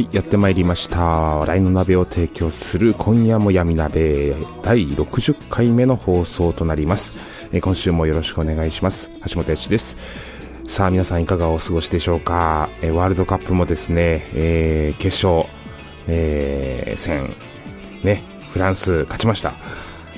はいやってまいりました。笑いの鍋を提供する今夜も闇鍋。第60回目の放送となります。え今週もよろしくお願いします。橋本康です。さあ皆さんいかがお過ごしでしょうか。えワールドカップもですね、えー、決勝、えー、戦ねフランス勝ちました。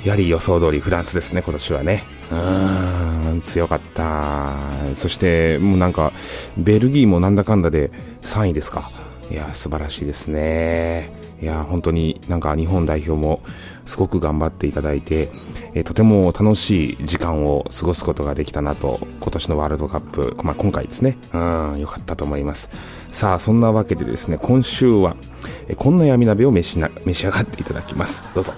やはり予想通りフランスですね今年はね。うーん強かった。そしてもうなんかベルギーもなんだかんだで3位ですか。いや素晴らしいですね。いや本当になんか日本代表もすごく頑張っていただいて、えとても楽しい時間を過ごすことができたなと今年のワールドカップ、まあ、今回ですね。うん良かったと思います。さあそんなわけでですね今週はえこんな闇鍋を召しな召し上がっていただきます。どうぞ。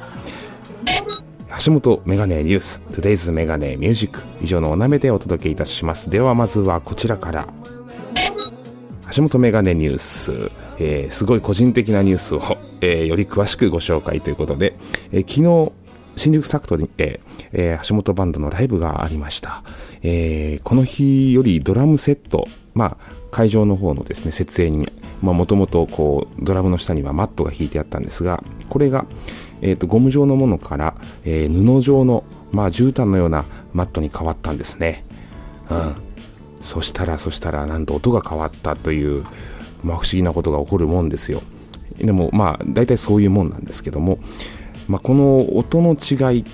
橋本メガネニュース Today's メガネミュージック以上のおなめでお届けいたします。ではまずはこちらから。橋本メガネニュース、えー、すごい個人的なニュースを、えー、より詳しくご紹介ということで、えー、昨日新宿サクトにて、えー、橋本バンドのライブがありました、えー、この日よりドラムセット、まあ、会場の方のですね設営にもともとこうドラムの下にはマットが引いてあったんですがこれが、えーと、ゴム状のものから、えー、布状の、まあ、絨毯のようなマットに変わったんですね、うん、そしたらそしたらなんと音が変わったという、まあ、不思議なことが起こるもんですよでもまあ大体そういうもんなんですけども、まあ、この音の違い、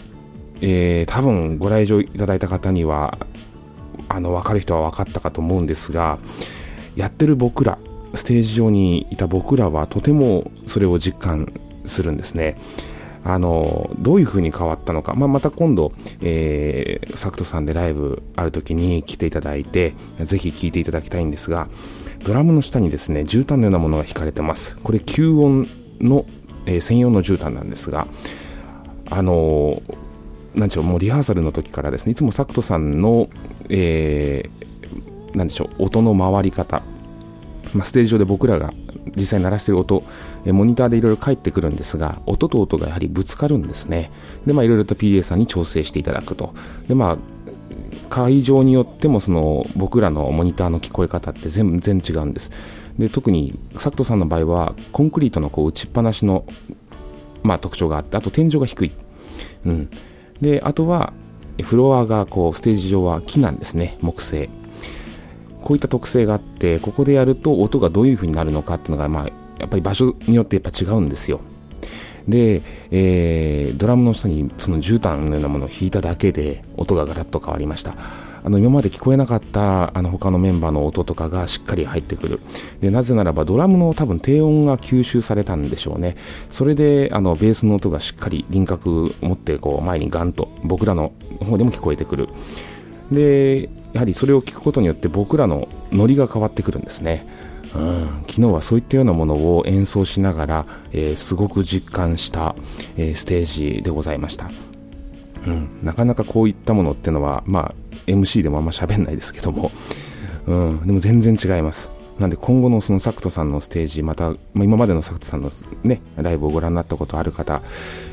えー、多分ご来場いただいた方にはあの分かる人は分かったかと思うんですがやってる僕らステージ上にいた僕らはとてもそれを実感するんですね。あのどういう風に変わったのか、まあ、また今度、えー、サクトさんでライブある時に来ていただいてぜひ聴いていただきたいんですがドラムの下にですね絨毯のようなものが引かれてますこれ吸音の、えー、専用の絨毯なんですがあのなんでしょうもうリハーサルの時からですねいつもサクトさんの、えー、なんでしょう音の回り方まあ、ステージ上で僕らが実際鳴らしている音、えモニターでいろいろ返ってくるんですが、音と音がやはりぶつかるんですね。で、まあいろいろと PA さんに調整していただくと。で、まあ、会場によってもその僕らのモニターの聞こえ方って全然違うんです。で、特にサクトさんの場合はコンクリートのこう打ちっぱなしの、まあ、特徴があって、あと天井が低い。うん。で、あとはフロアがこうステージ上は木なんですね、木製。こういった特性があってここでやると音がどういう風になるのかっていうのが、まあ、やっぱり場所によってやっぱ違うんですよで、えー、ドラムの下にその絨毯のようなものを弾いただけで音がガラッと変わりましたあの今まで聞こえなかったあの他のメンバーの音とかがしっかり入ってくる。でなぜならばドラムの多分低音が吸収されたんでしょうね。それであのベースの音がしっかり輪郭を持ってこう前にガンと僕らの方でも聞こえてくる。でやはりそれを聞くことによって僕らのノリが変わってくるんですね、うん、昨日はそういったようなものを演奏しながら、えー、すごく実感した、えー、ステージでございました、うん、なかなかこういったものっていうのは、まあ、MC でもあんま喋んないですけども、うん、でも全然違います。なんで今後のそのサクトさんのステージ、また、まあ、今までのサクトさんのね、ライブをご覧になったことある方、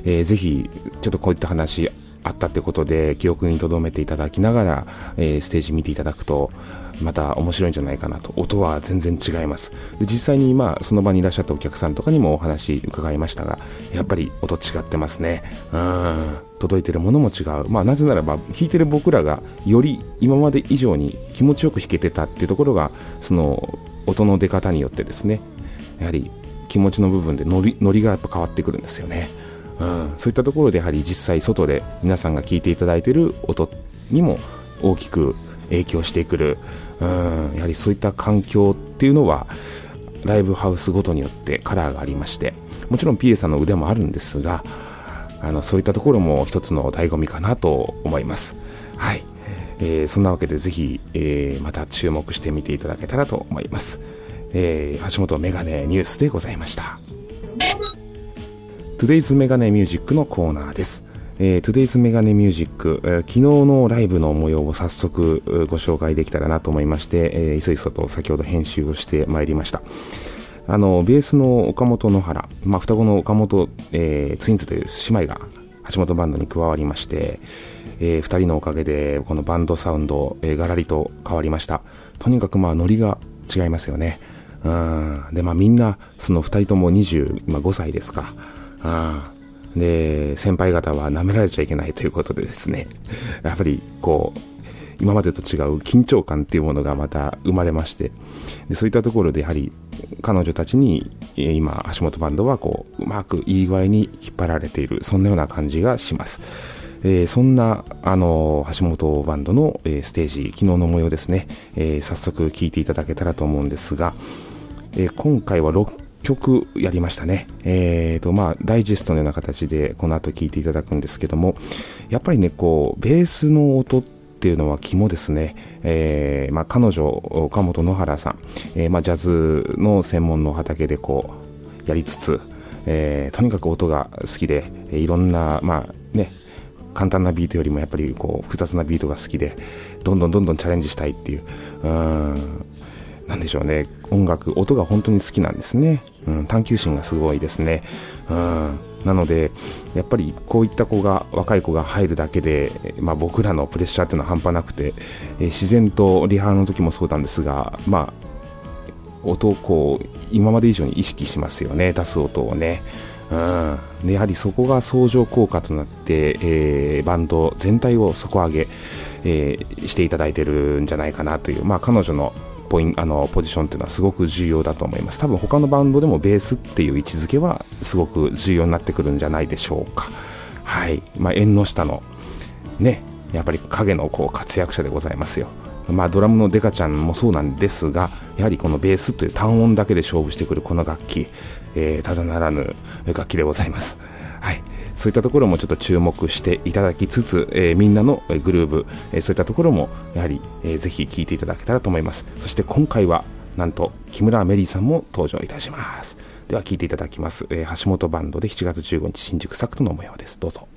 えー、ぜひ、ちょっとこういった話、あったってことで記憶に留めていただきながら、えー、ステージ見ていただくとまた面白いんじゃないかなと。音は全然違います。で実際にまあその場にいらっしゃったお客さんとかにもお話伺いましたがやっぱり音違ってますね。うん。届いてるものも違う、まあ、なぜならば弾いてる僕らがより今まで以上に気持ちよく弾けてたっていうところがその音の出方によってですねやはり気持ちの部分でノリノリがやっぱ変わってくるんですよね。うん、そういったところでやはり実際外で皆さんが聞いていただいている音にも大きく影響してくる、うん、やはりそういった環境っていうのはライブハウスごとによってカラーがありましてもちろん PA さんの腕もあるんですがあのそういったところも一つの醍醐味かなと思います。はい、えー、そんなわけでぜひ、えー、また注目してみていただけたらと思います、えー、橋本メガネニュースでございました。Today's メガネミュージックのコーナーです。えー、Today's メガネミュージック、えー、昨日のライブの模様を早速ご紹介できたらなと思いまして、えー、いそいそと先ほど編集をしてまいりました。あの、ベースの岡本野原、まあ、双子の岡本、えー、ツインズという姉妹が橋本バンドに加わりまして、えー、二人のおかげでこのバンドサウンド、えー、がらりと変わりました。とにかくまあノリが違いますよね。うん。で、まあみんな、その二人とも25歳ですか。うん。で、先輩方は舐められちゃいけないということでですね、やっぱりこう、今までと違う緊張感っていうものがまた生まれまして、でそういったところでやはり彼女たちに今、橋本バンドはこう、うまくいい具合に引っ張られている、そんなような感じがします。えー、そんな、あの、橋本バンドの、え、ステージ、昨日の模様ですね、えー、早速聞いていただけたらと思うんですが、え今回は6曲やりましたね。えーと、まあ、ダイジェストのような形でこの後聴いていただくんですけども、やっぱりね、こう、ベースの音っていうのは肝ですね。えー、まあ、彼女、岡本野原さん、えー、まあ、ジャズの専門の畑でこう、やりつつ、えー、とにかく音が好きで、いろんな、まあ、ね、簡単なビートよりもやっぱりこう複雑なビートが好きでどんどんどんどんチャレンジしたいっていううんなんでしょうね。音楽音が本当に好きなんですね、うん、探求心がすごいですね、うん、なのでやっぱりこういった子が若い子が入るだけで、まあ、僕らのプレッシャーっていうのは半端なくて、えー、自然とリハの時もそうなんですがまあ音をこう今まで以上に意識しますよね。出す音をね。うん、やはりそこが相乗効果となって、えー、バンド全体を底上げ、えー、していただいてるんじゃないかなという、まあ、彼女のポインあのポジションっていうのはすごく重要だと思います。多分他のバンドでもベースっていう位置づけはすごく重要になってくるんじゃないでしょうか。はい。まあ、縁の下のねやっぱり影のこう活躍者でございますよ。まあ、ドラムのデカちゃんもそうなんですがやはりこのベースという単音だけで勝負してくるこの楽器、えー、ただならぬ楽器でございます。はい。そういったところもちょっと注目していただきつつ、えー、みんなのグルーブ、えー、そういったところもやはり、えー、ぜひ聴いていただけたらと思います。そして今回はなんと木村メリーさんも登場いたします。では聴いていただきます、えー、橋本バンドで7月15日新宿サクトの模様です。どうぞ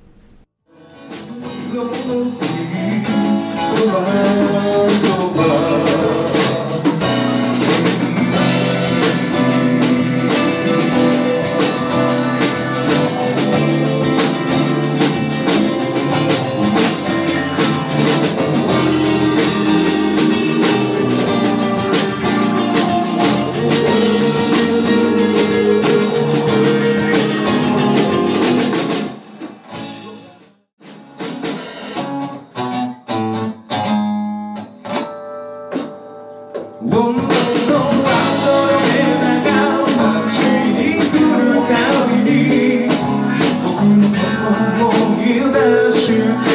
É me assim. deixe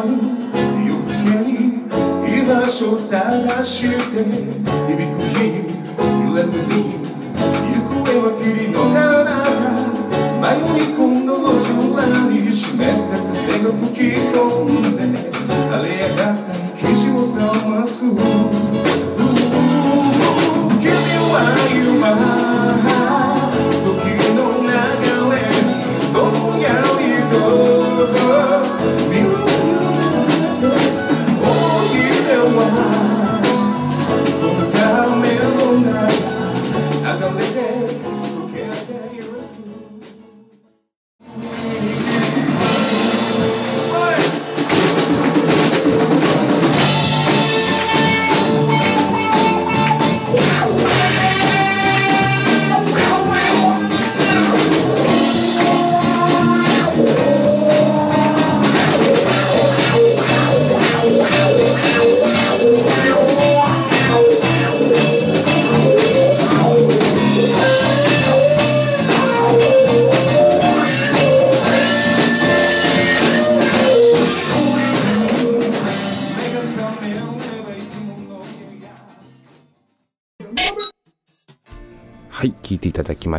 夜更けに居場所を探して響く日揺れるに行方は霧の彼方迷い込んだ路上らに湿った風が吹き込んで荒れ上がった生地を冷ます君は今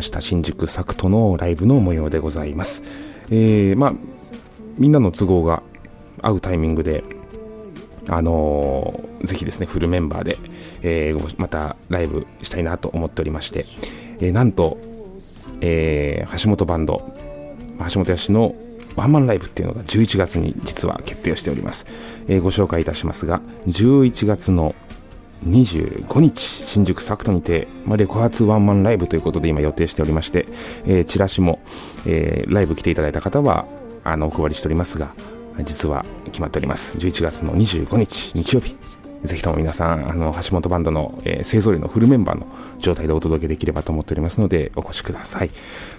した新宿サクトのライブの模様でございます。えー、まあ、みんなの都合が合うタイミングで、あのー、ぜひですね、フルメンバーで、えー、またライブしたいなと思っておりまして、えー、なんと、えー、橋本バンド、橋本屋のワンマンライブっていうのが11月に実は決定をしております。えー、ご紹介いたしますが、11月の25日、新宿サクトにて、まあ、レコ発ワンマンライブということで今予定しておりまして、えー、チラシも、えー、ライブ来ていただいた方は、あの、お配りしておりますが、実は決まっております。11月の25日、日曜日、ぜひとも皆さん、あの、橋本バンドの、えー、勢ぞろいのフルメンバーの状態でお届けできればと思っておりますので、お越しください。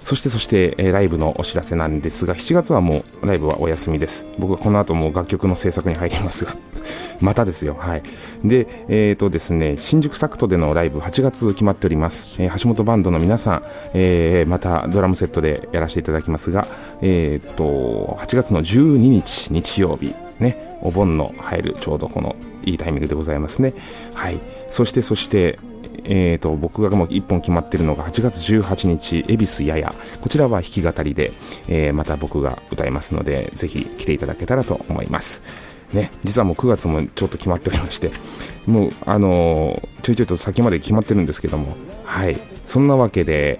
そしてそして、えー、ライブのお知らせなんですが、7月はもうライブはお休みです。僕はこの後も楽曲の制作に入りますが、またですよ。はい。で、えっ、ー、とですね、新宿サクトでのライブ8月決まっております。えー、橋本バンドの皆さん、えー、またドラムセットでやらせていただきますが、えっ、と、8月の12日日曜日、ね、お盆の入るちょうどこのいいタイミングでございますね。はい。そしてそして、えーと、僕がもう1本決まっているのが8月18日、恵比寿やや。こちらは弾き語りで、えー、また僕が歌いますので、ぜひ来ていただけたらと思います。ね、実はもう9月もちょっと決まっておりまして、もう、あのー、ちょいちょいと先まで決まってるんですけども、はい。そんなわけで、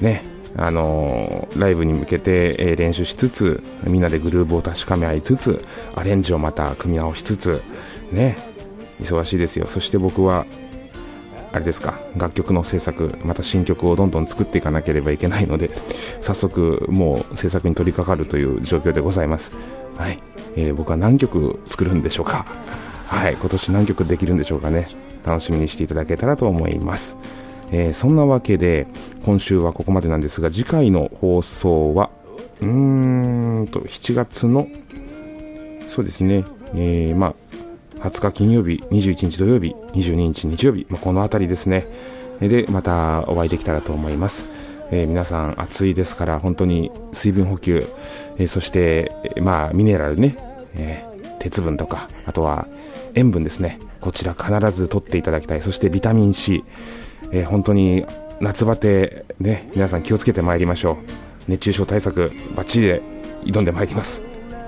ね、あのー、ライブに向けて、えー、練習しつつ、みんなでグルーブを確かめ合いつつ、アレンジをまた組み直しつつ、ね、忙しいですよ。そして僕は、あれですか、楽曲の制作、また新曲をどんどん作っていかなければいけないので、早速もう制作に取り掛かるという状況でございます。はい。えー、僕は何曲作るんでしょうか。はい。今年何曲できるんでしょうかね。楽しみにしていただけたらと思います。えー、そんなわけで、今週はここまでなんですが、次回の放送は、うーんと、7月の、そうですね、えー、まあ、20日金曜日、21日土曜日、22日日曜日、まあ、この辺りですね。で、またお会いできたらと思います。えー、皆さん暑いですから本当に水分補給、えー、そして、まあ、ミネラルね、えー、鉄分とかあとは塩分ですね。こちら必ず取っていただきたい。そしてビタミン C、え本当に夏バテ、ね、皆さん気をつけてまいりましょう。熱中症対策バッチリで挑んでまいります。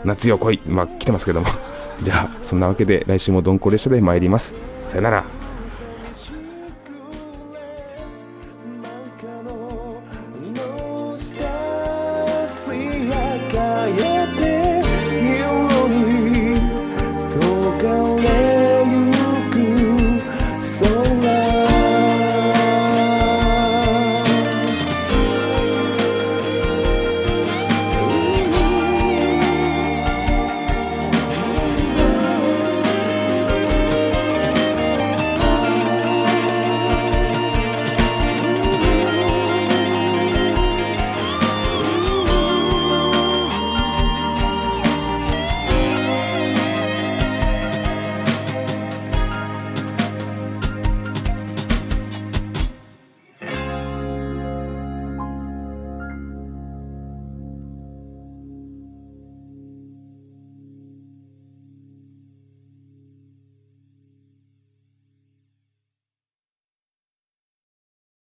夏よ来い、まあ、来てますけども。じゃあそんなわけで来週もドンコ列車で参ります。さよなら。